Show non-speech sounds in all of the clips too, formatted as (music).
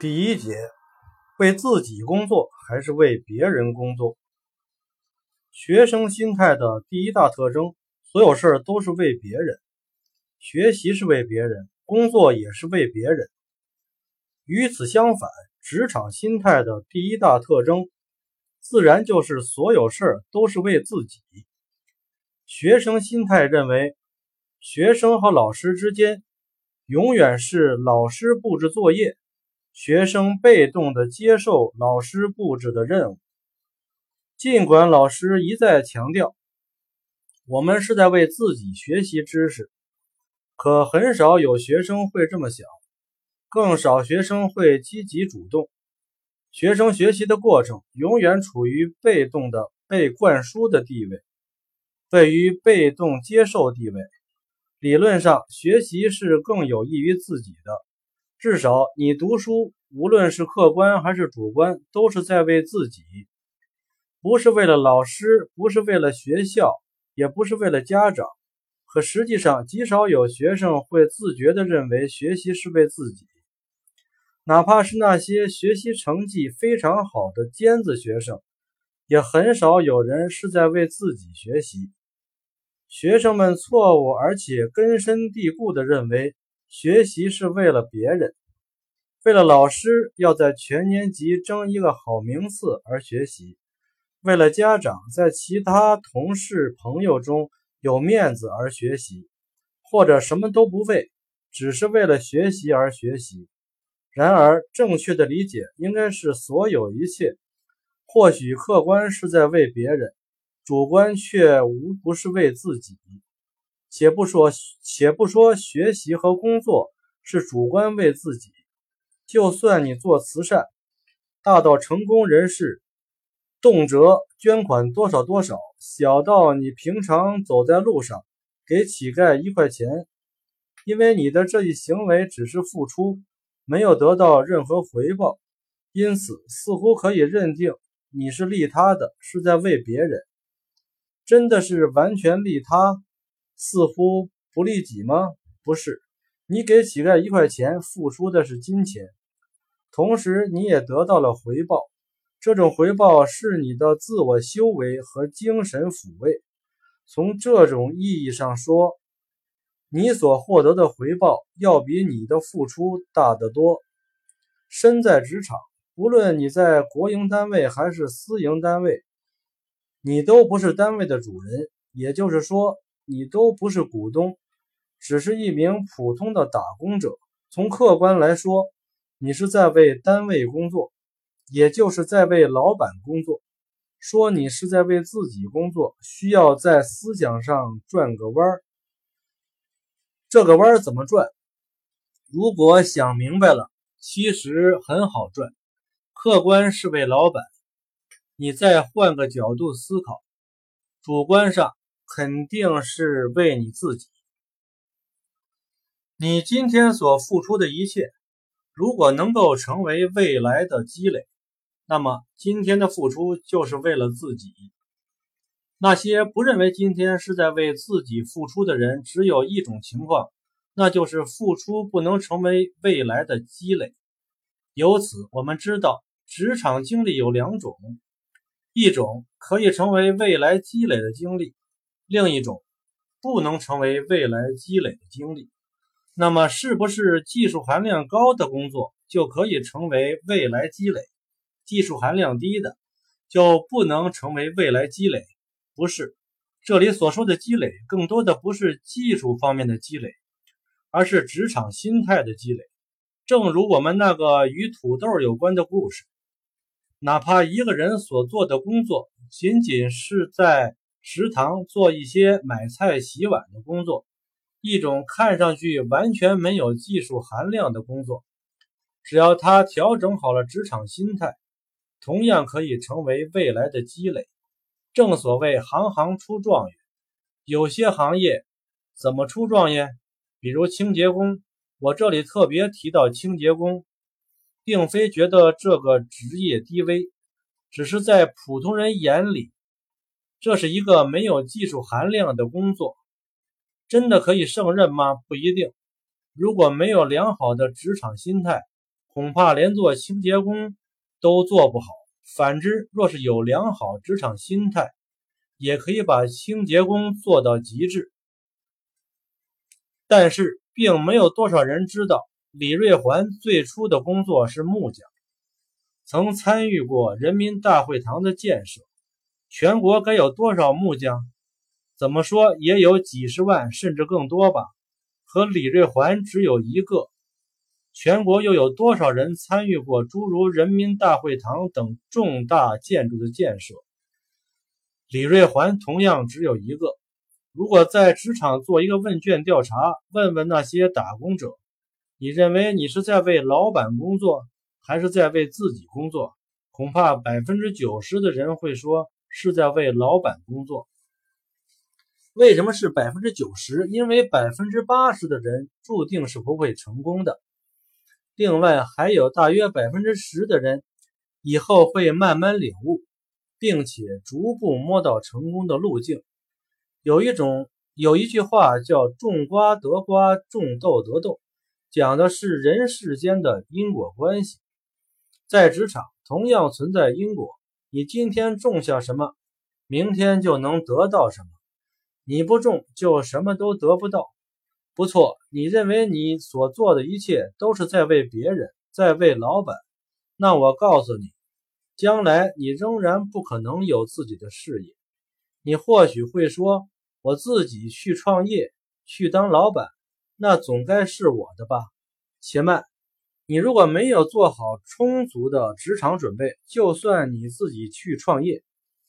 第一节，为自己工作还是为别人工作？学生心态的第一大特征，所有事都是为别人，学习是为别人，工作也是为别人。与此相反，职场心态的第一大特征，自然就是所有事都是为自己。学生心态认为，学生和老师之间，永远是老师布置作业。学生被动地接受老师布置的任务，尽管老师一再强调我们是在为自己学习知识，可很少有学生会这么想，更少学生会积极主动。学生学习的过程永远处于被动的被灌输的地位，位于被动接受地位。理论上，学习是更有益于自己的。至少你读书，无论是客观还是主观，都是在为自己，不是为了老师，不是为了学校，也不是为了家长。可实际上，极少有学生会自觉地认为学习是为自己，哪怕是那些学习成绩非常好的尖子学生，也很少有人是在为自己学习。学生们错误而且根深蒂固地认为。学习是为了别人，为了老师要在全年级争一个好名次而学习，为了家长在其他同事朋友中有面子而学习，或者什么都不为，只是为了学习而学习。然而，正确的理解应该是所有一切，或许客观是在为别人，主观却无不是为自己。且不说，且不说学习和工作是主观为自己，就算你做慈善，大到成功人士，动辄捐款多少多少，小到你平常走在路上给乞丐一块钱，因为你的这一行为只是付出，没有得到任何回报，因此似乎可以认定你是利他的，是在为别人，真的是完全利他。似乎不利己吗？不是，你给乞丐一块钱，付出的是金钱，同时你也得到了回报。这种回报是你的自我修为和精神抚慰。从这种意义上说，你所获得的回报要比你的付出大得多。身在职场，不论你在国营单位还是私营单位，你都不是单位的主人，也就是说。你都不是股东，只是一名普通的打工者。从客观来说，你是在为单位工作，也就是在为老板工作。说你是在为自己工作，需要在思想上转个弯儿。这个弯儿怎么转？如果想明白了，其实很好转。客观是为老板，你再换个角度思考，主观上。肯定是为你自己。你今天所付出的一切，如果能够成为未来的积累，那么今天的付出就是为了自己。那些不认为今天是在为自己付出的人，只有一种情况，那就是付出不能成为未来的积累。由此，我们知道职场经历有两种：一种可以成为未来积累的经历。另一种不能成为未来积累的经历，那么是不是技术含量高的工作就可以成为未来积累？技术含量低的就不能成为未来积累？不是，这里所说的积累更多的不是技术方面的积累，而是职场心态的积累。正如我们那个与土豆有关的故事，哪怕一个人所做的工作仅仅是在。食堂做一些买菜、洗碗的工作，一种看上去完全没有技术含量的工作，只要他调整好了职场心态，同样可以成为未来的积累。正所谓行行出状元，有些行业怎么出状元？比如清洁工，我这里特别提到清洁工，并非觉得这个职业低微，只是在普通人眼里。这是一个没有技术含量的工作，真的可以胜任吗？不一定。如果没有良好的职场心态，恐怕连做清洁工都做不好。反之，若是有良好职场心态，也可以把清洁工做到极致。但是，并没有多少人知道，李瑞环最初的工作是木匠，曾参与过人民大会堂的建设。全国该有多少木匠？怎么说也有几十万，甚至更多吧。和李瑞环只有一个。全国又有多少人参与过诸如人民大会堂等重大建筑的建设？李瑞环同样只有一个。如果在职场做一个问卷调查，问问那些打工者，你认为你是在为老板工作，还是在为自己工作？恐怕百分之九十的人会说是在为老板工作。为什么是百分之九十？因为百分之八十的人注定是不会成功的。另外还有大约百分之十的人，以后会慢慢领悟，并且逐步摸到成功的路径。有一种有一句话叫“种瓜得瓜，种豆得豆”，讲的是人世间的因果关系。在职场同样存在因果，你今天种下什么，明天就能得到什么。你不种，就什么都得不到。不错，你认为你所做的一切都是在为别人，在为老板。那我告诉你，将来你仍然不可能有自己的事业。你或许会说，我自己去创业，去当老板，那总该是我的吧？且慢，你如果没有做好充足的职场准备，就算你自己去创业，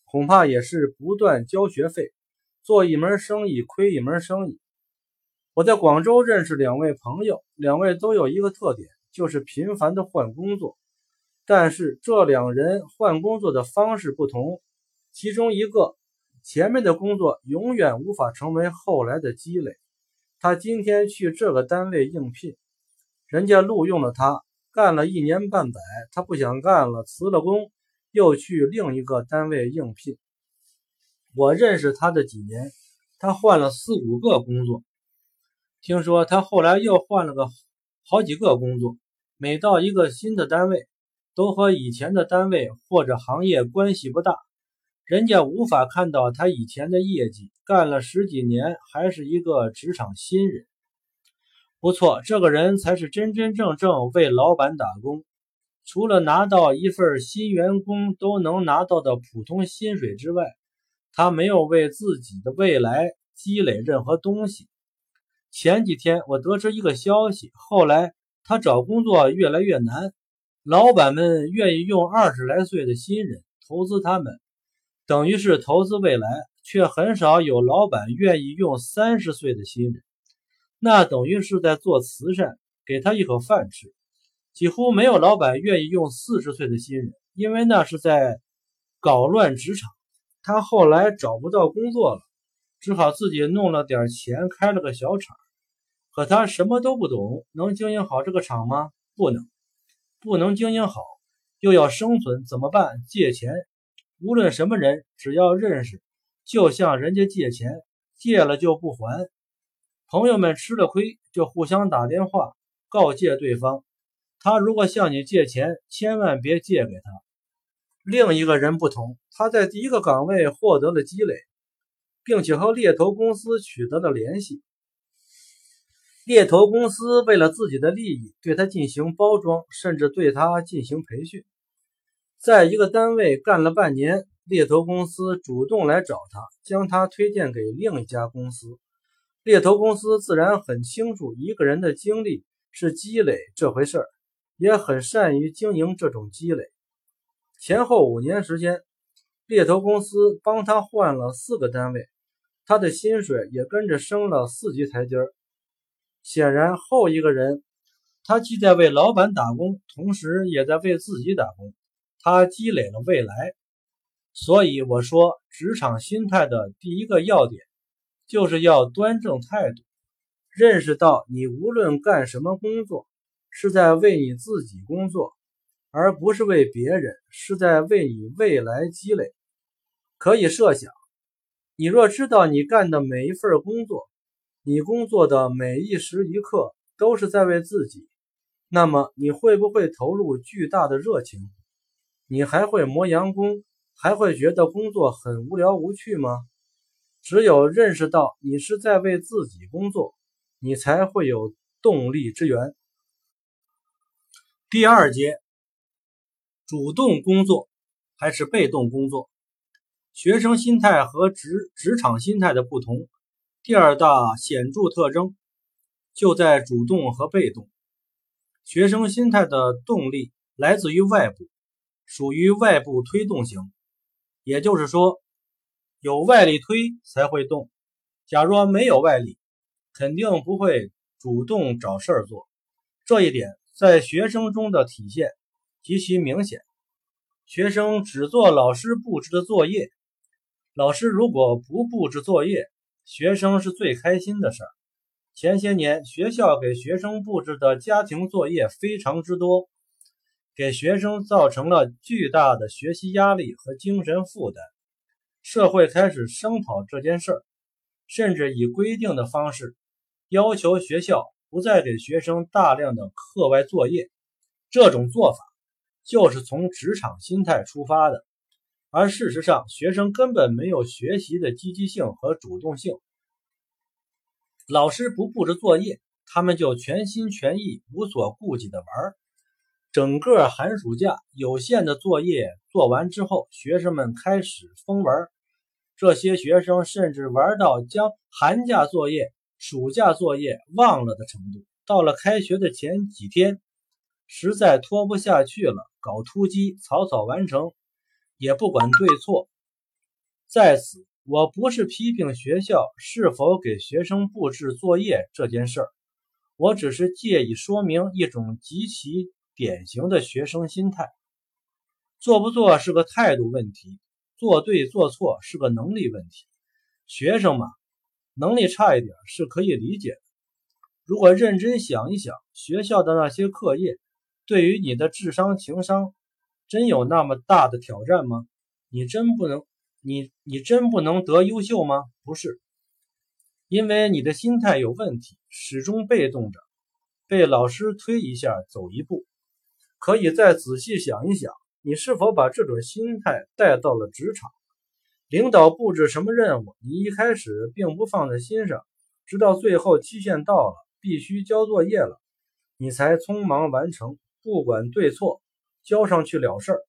恐怕也是不断交学费。做一门生意亏一门生意。我在广州认识两位朋友，两位都有一个特点，就是频繁的换工作。但是这两人换工作的方式不同，其中一个前面的工作永远无法成为后来的积累。他今天去这个单位应聘，人家录用了他，干了一年半载，他不想干了，辞了工，又去另一个单位应聘。我认识他的几年，他换了四五个工作。听说他后来又换了个好几个工作。每到一个新的单位，都和以前的单位或者行业关系不大，人家无法看到他以前的业绩。干了十几年，还是一个职场新人。不错，这个人才是真真正正为老板打工。除了拿到一份新员工都能拿到的普通薪水之外，他没有为自己的未来积累任何东西。前几天我得知一个消息，后来他找工作越来越难，老板们愿意用二十来岁的新人投资他们，等于是投资未来，却很少有老板愿意用三十岁的新人，那等于是在做慈善，给他一口饭吃。几乎没有老板愿意用四十岁的新人，因为那是在搞乱职场。他后来找不到工作了，只好自己弄了点钱开了个小厂。可他什么都不懂，能经营好这个厂吗？不能，不能经营好，又要生存，怎么办？借钱。无论什么人，只要认识，就向人家借钱，借了就不还。朋友们吃了亏，就互相打电话告诫对方：他如果向你借钱，千万别借给他。另一个人不同，他在第一个岗位获得了积累，并且和猎头公司取得了联系。猎头公司为了自己的利益，对他进行包装，甚至对他进行培训。在一个单位干了半年，猎头公司主动来找他，将他推荐给另一家公司。猎头公司自然很清楚一个人的经历是积累这回事儿，也很善于经营这种积累。前后五年时间，猎头公司帮他换了四个单位，他的薪水也跟着升了四级台阶儿。显然，后一个人，他既在为老板打工，同时也在为自己打工，他积累了未来。所以我说，职场心态的第一个要点，就是要端正态度，认识到你无论干什么工作，是在为你自己工作。而不是为别人，是在为你未来积累。可以设想，你若知道你干的每一份工作，你工作的每一时一刻都是在为自己，那么你会不会投入巨大的热情？你还会磨洋工，还会觉得工作很无聊无趣吗？只有认识到你是在为自己工作，你才会有动力之源。第二节，主动工作还是被动工作？学生心态和职职场心态的不同，第二大显著特征就在主动和被动。学生心态的动力来自于外部，属于外部推动型，也就是说。有外力推才会动，假若没有外力，肯定不会主动找事儿做。这一点在学生中的体现极其明显。学生只做老师布置的作业，老师如果不布置作业，学生是最开心的事儿。前些年学校给学生布置的家庭作业非常之多，给学生造成了巨大的学习压力和精神负担。社会开始声讨这件事儿，甚至以规定的方式要求学校不再给学生大量的课外作业。这种做法就是从职场心态出发的，而事实上，学生根本没有学习的积极性和主动性。老师不布置作业，他们就全心全意、无所顾忌的玩。整个寒暑假有限的作业做完之后，学生们开始疯玩。这些学生甚至玩到将寒假作业、暑假作业忘了的程度。到了开学的前几天，实在拖不下去了，搞突击，草草完成，也不管对错。在此，我不是批评学校是否给学生布置作业这件事儿，我只是借以说明一种极其。典型的学生心态，做不做是个态度问题，做对做错是个能力问题。学生嘛，能力差一点是可以理解的。如果认真想一想，学校的那些课业，对于你的智商情商，真有那么大的挑战吗？你真不能，你你真不能得优秀吗？不是，因为你的心态有问题，始终被动着，被老师推一下走一步。可以再仔细想一想，你是否把这种心态带到了职场？领导布置什么任务，你一开始并不放在心上，直到最后期限到了，必须交作业了，你才匆忙完成，不管对错，交上去了事儿。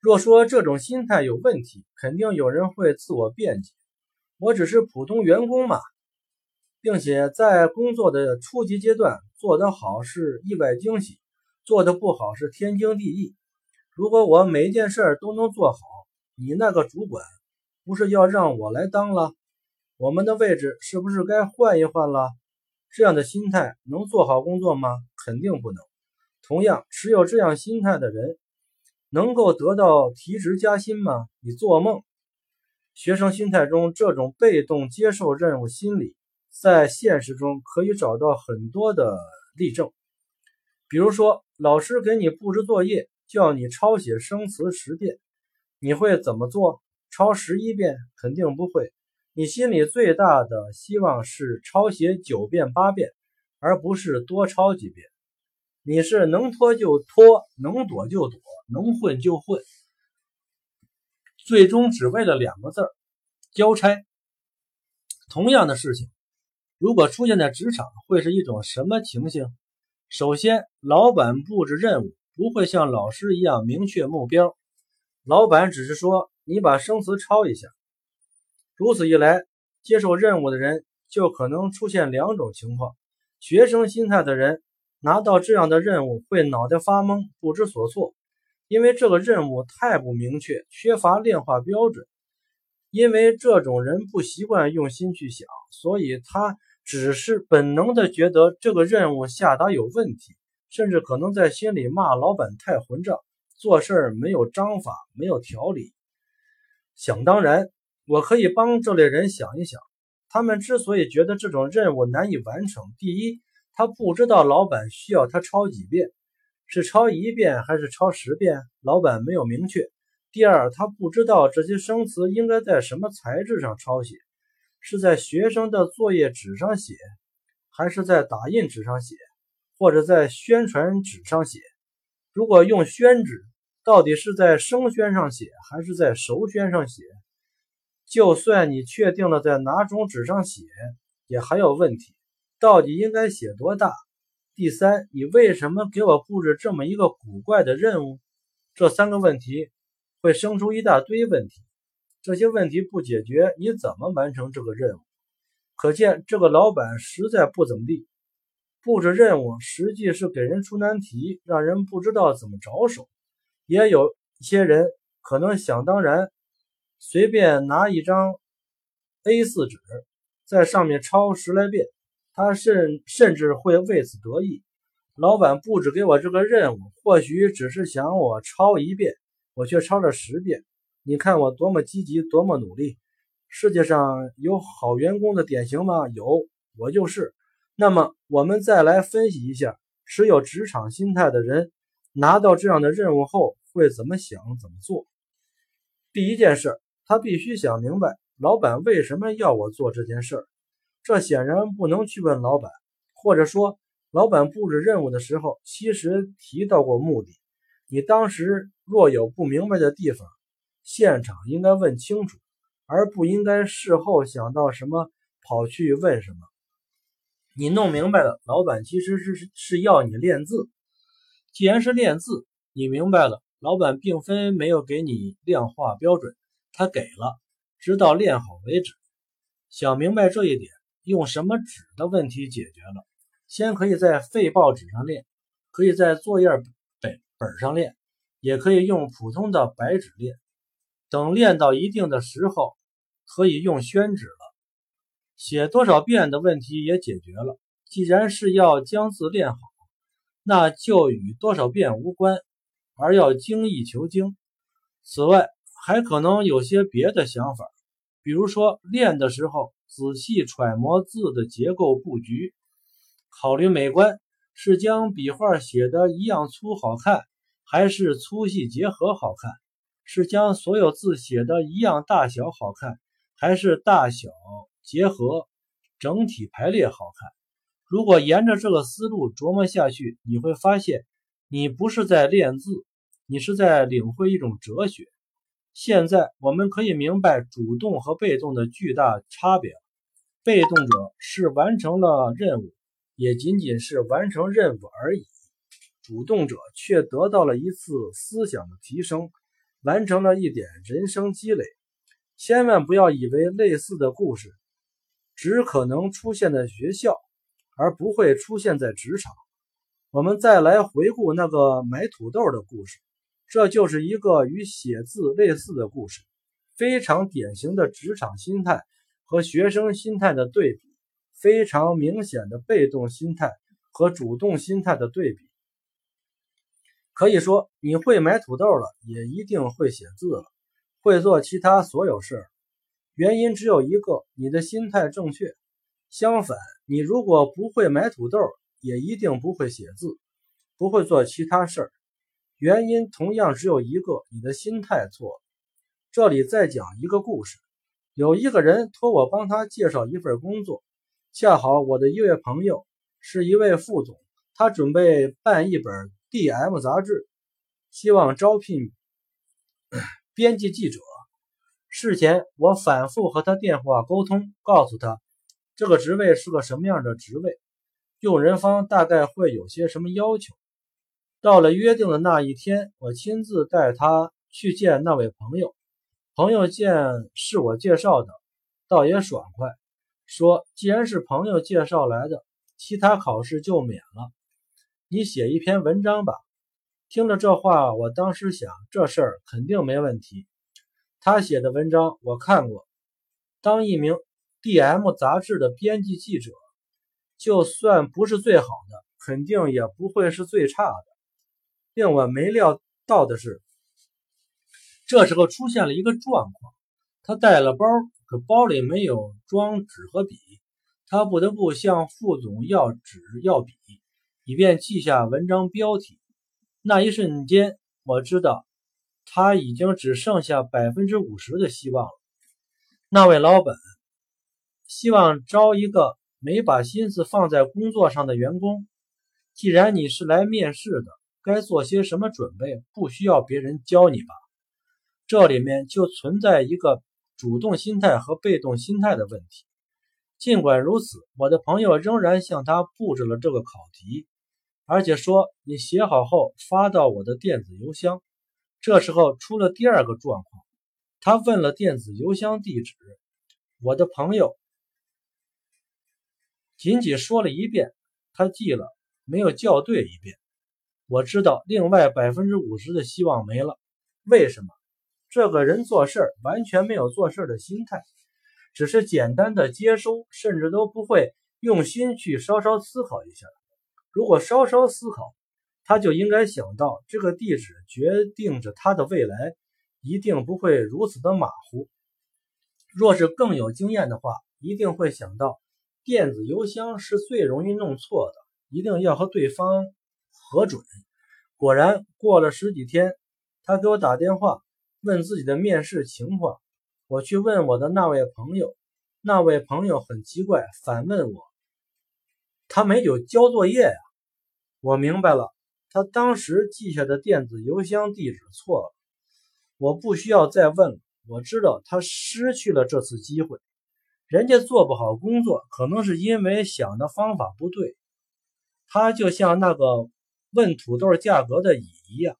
若说这种心态有问题，肯定有人会自我辩解：“我只是普通员工嘛，并且在工作的初级阶段做得好是意外惊喜。”做的不好是天经地义。如果我每一件事都能做好，你那个主管不是要让我来当了？我们的位置是不是该换一换了？这样的心态能做好工作吗？肯定不能。同样，持有这样心态的人能够得到提职加薪吗？你做梦！学生心态中这种被动接受任务心理，在现实中可以找到很多的例证。比如说，老师给你布置作业，叫你抄写生词十遍，你会怎么做？抄十一遍？肯定不会。你心里最大的希望是抄写九遍八遍，而不是多抄几遍。你是能拖就拖，能躲就躲，能混就混，最终只为了两个字儿：交差。同样的事情，如果出现在职场，会是一种什么情形？首先，老板布置任务不会像老师一样明确目标，老板只是说你把生词抄一下。如此一来，接受任务的人就可能出现两种情况：学生心态的人拿到这样的任务会脑袋发懵，不知所措，因为这个任务太不明确，缺乏量化标准。因为这种人不习惯用心去想，所以他。只是本能的觉得这个任务下达有问题，甚至可能在心里骂老板太混账，做事儿没有章法，没有条理。想当然，我可以帮这类人想一想，他们之所以觉得这种任务难以完成，第一，他不知道老板需要他抄几遍，是抄一遍还是抄十遍，老板没有明确；第二，他不知道这些生词应该在什么材质上抄写。是在学生的作业纸上写，还是在打印纸上写，或者在宣传纸上写。如果用宣纸，到底是在生宣上写还是在熟宣上写？就算你确定了在哪种纸上写，也还有问题。到底应该写多大？第三，你为什么给我布置这么一个古怪的任务？这三个问题会生出一大堆问题。这些问题不解决，你怎么完成这个任务？可见这个老板实在不怎么地。布置任务实际是给人出难题，让人不知道怎么着手。也有一些人可能想当然，随便拿一张 A4 纸，在上面抄十来遍，他甚甚至会为此得意。老板布置给我这个任务，或许只是想我抄一遍，我却抄了十遍。你看我多么积极，多么努力。世界上有好员工的典型吗？有，我就是。那么，我们再来分析一下，持有职场心态的人拿到这样的任务后会怎么想、怎么做。第一件事，他必须想明白，老板为什么要我做这件事儿。这显然不能去问老板，或者说。老板布置任务的时候，其实提到过目的。你当时若有不明白的地方，现场应该问清楚，而不应该事后想到什么跑去问什么。你弄明白了，老板其实是是要你练字。既然是练字，你明白了，老板并非没有给你量化标准，他给了，直到练好为止。想明白这一点，用什么纸的问题解决了。先可以在废报纸上练，可以在作业本本上练，也可以用普通的白纸练。等练到一定的时候，可以用宣纸了。写多少遍的问题也解决了。既然是要将字练好，那就与多少遍无关，而要精益求精。此外，还可能有些别的想法，比如说练的时候仔细揣摩字的结构布局。考虑美观，是将笔画写的一样粗好看，还是粗细结合好看？是将所有字写的一样大小好看，还是大小结合，整体排列好看？如果沿着这个思路琢磨下去，你会发现，你不是在练字，你是在领会一种哲学。现在我们可以明白主动和被动的巨大差别。被动者是完成了任务。也仅仅是完成任务而已，主动者却得到了一次思想的提升，完成了一点人生积累。千万不要以为类似的故事只可能出现在学校，而不会出现在职场。我们再来回顾那个买土豆的故事，这就是一个与写字类似的故事，非常典型的职场心态和学生心态的对比。非常明显的被动心态和主动心态的对比，可以说你会买土豆了，也一定会写字了，会做其他所有事。原因只有一个，你的心态正确。相反，你如果不会买土豆，也一定不会写字，不会做其他事。原因同样只有一个，你的心态错了。这里再讲一个故事，有一个人托我帮他介绍一份工作。恰好我的一位朋友是一位副总，他准备办一本 DM 杂志，希望招聘 (clears throat) 编辑记者。事前我反复和他电话沟通，告诉他这个职位是个什么样的职位，用人方大概会有些什么要求。到了约定的那一天，我亲自带他去见那位朋友。朋友见是我介绍的，倒也爽快。说，既然是朋友介绍来的，其他考试就免了。你写一篇文章吧。听了这话，我当时想，这事儿肯定没问题。他写的文章我看过。当一名 DM 杂志的编辑记者，就算不是最好的，肯定也不会是最差的。令我没料到的是，这时候出现了一个状况，他带了包。可包里没有装纸和笔，他不得不向副总要纸要笔，以便记下文章标题。那一瞬间，我知道他已经只剩下百分之五十的希望了。那位老板希望招一个没把心思放在工作上的员工，既然你是来面试的，该做些什么准备，不需要别人教你吧？这里面就存在一个主动心态和被动心态的问题。尽管如此，我的朋友仍然向他布置了这个考题，而且说你写好后发到我的电子邮箱。这时候出了第二个状况，他问了电子邮箱地址，我的朋友仅仅说了一遍，他记了，没有校对一遍。我知道另外百分之五十的希望没了。为什么？这个人做事完全没有做事的心态，只是简单的接收，甚至都不会用心去稍稍思考一下。如果稍稍思考，他就应该想到，这个地址决定着他的未来，一定不会如此的马虎。若是更有经验的话，一定会想到，电子邮箱是最容易弄错的，一定要和对方核准。果然，过了十几天，他给我打电话问自己的面试情况。我去问我的那位朋友，那位朋友很奇怪，反问我：“他没有交作业呀？”我明白了。他当时记下的电子邮箱地址错了，我不需要再问了。我知道他失去了这次机会，人家做不好工作，可能是因为想的方法不对。他就像那个问土豆价格的乙一样，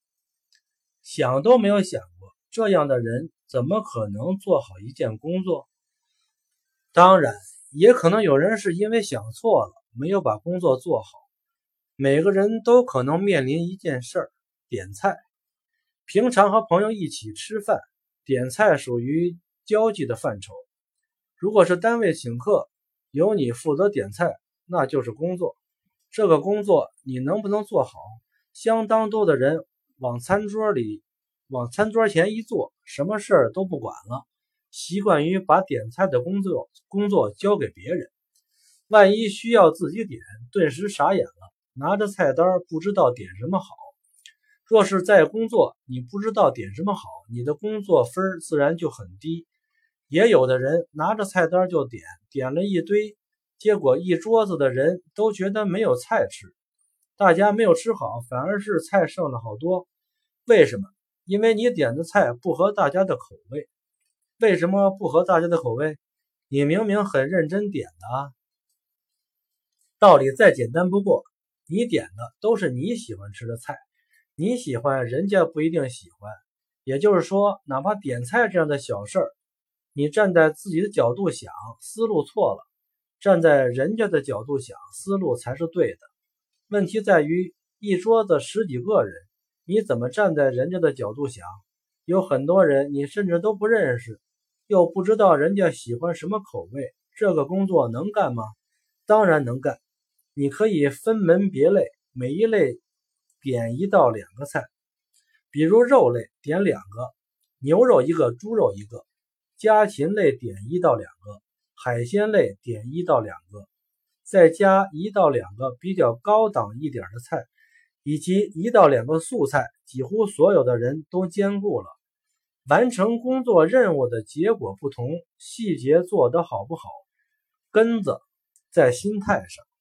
想都没有想过，这样的人怎么可能做好一件工作？当然，也可能有人是因为想错了，没有把工作做好。每个人都可能面临一件事儿，点菜。平常和朋友一起吃饭，点菜属于交际的范畴。如果是单位请客，由你负责点菜，那就是工作。这个工作你能不能做好？相当多的人往餐桌里、往餐桌前一坐，什么事儿都不管了，习惯于把点菜的工作工作交给别人。万一需要自己点，顿时傻眼了。拿着菜单不知道点什么好。若是在工作，你不知道点什么好，你的工作分自然就很低。也有的人拿着菜单就点，点了一堆，结果一桌子的人都觉得没有菜吃，大家没有吃好，反而是菜剩了好多。为什么？因为你点的菜不合大家的口味。为什么不合大家的口味？你明明很认真点的啊！道理再简单不过。你点的都是你喜欢吃的菜，你喜欢，人家不一定喜欢。也就是说，哪怕点菜这样的小事儿，你站在自己的角度想，思路错了；站在人家的角度想，思路才是对的。问题在于，一桌子十几个人，你怎么站在人家的角度想？有很多人你甚至都不认识，又不知道人家喜欢什么口味，这个工作能干吗？当然能干。你可以分门别类，每一类点一到两个菜，比如肉类点两个，牛肉一个，猪肉一个；家禽类点一到两个，海鲜类点一到两个，再加一到两个比较高档一点的菜，以及一到两个素菜，几乎所有的人都兼顾了。完成工作任务的结果不同，细节做得好不好，根子在心态上。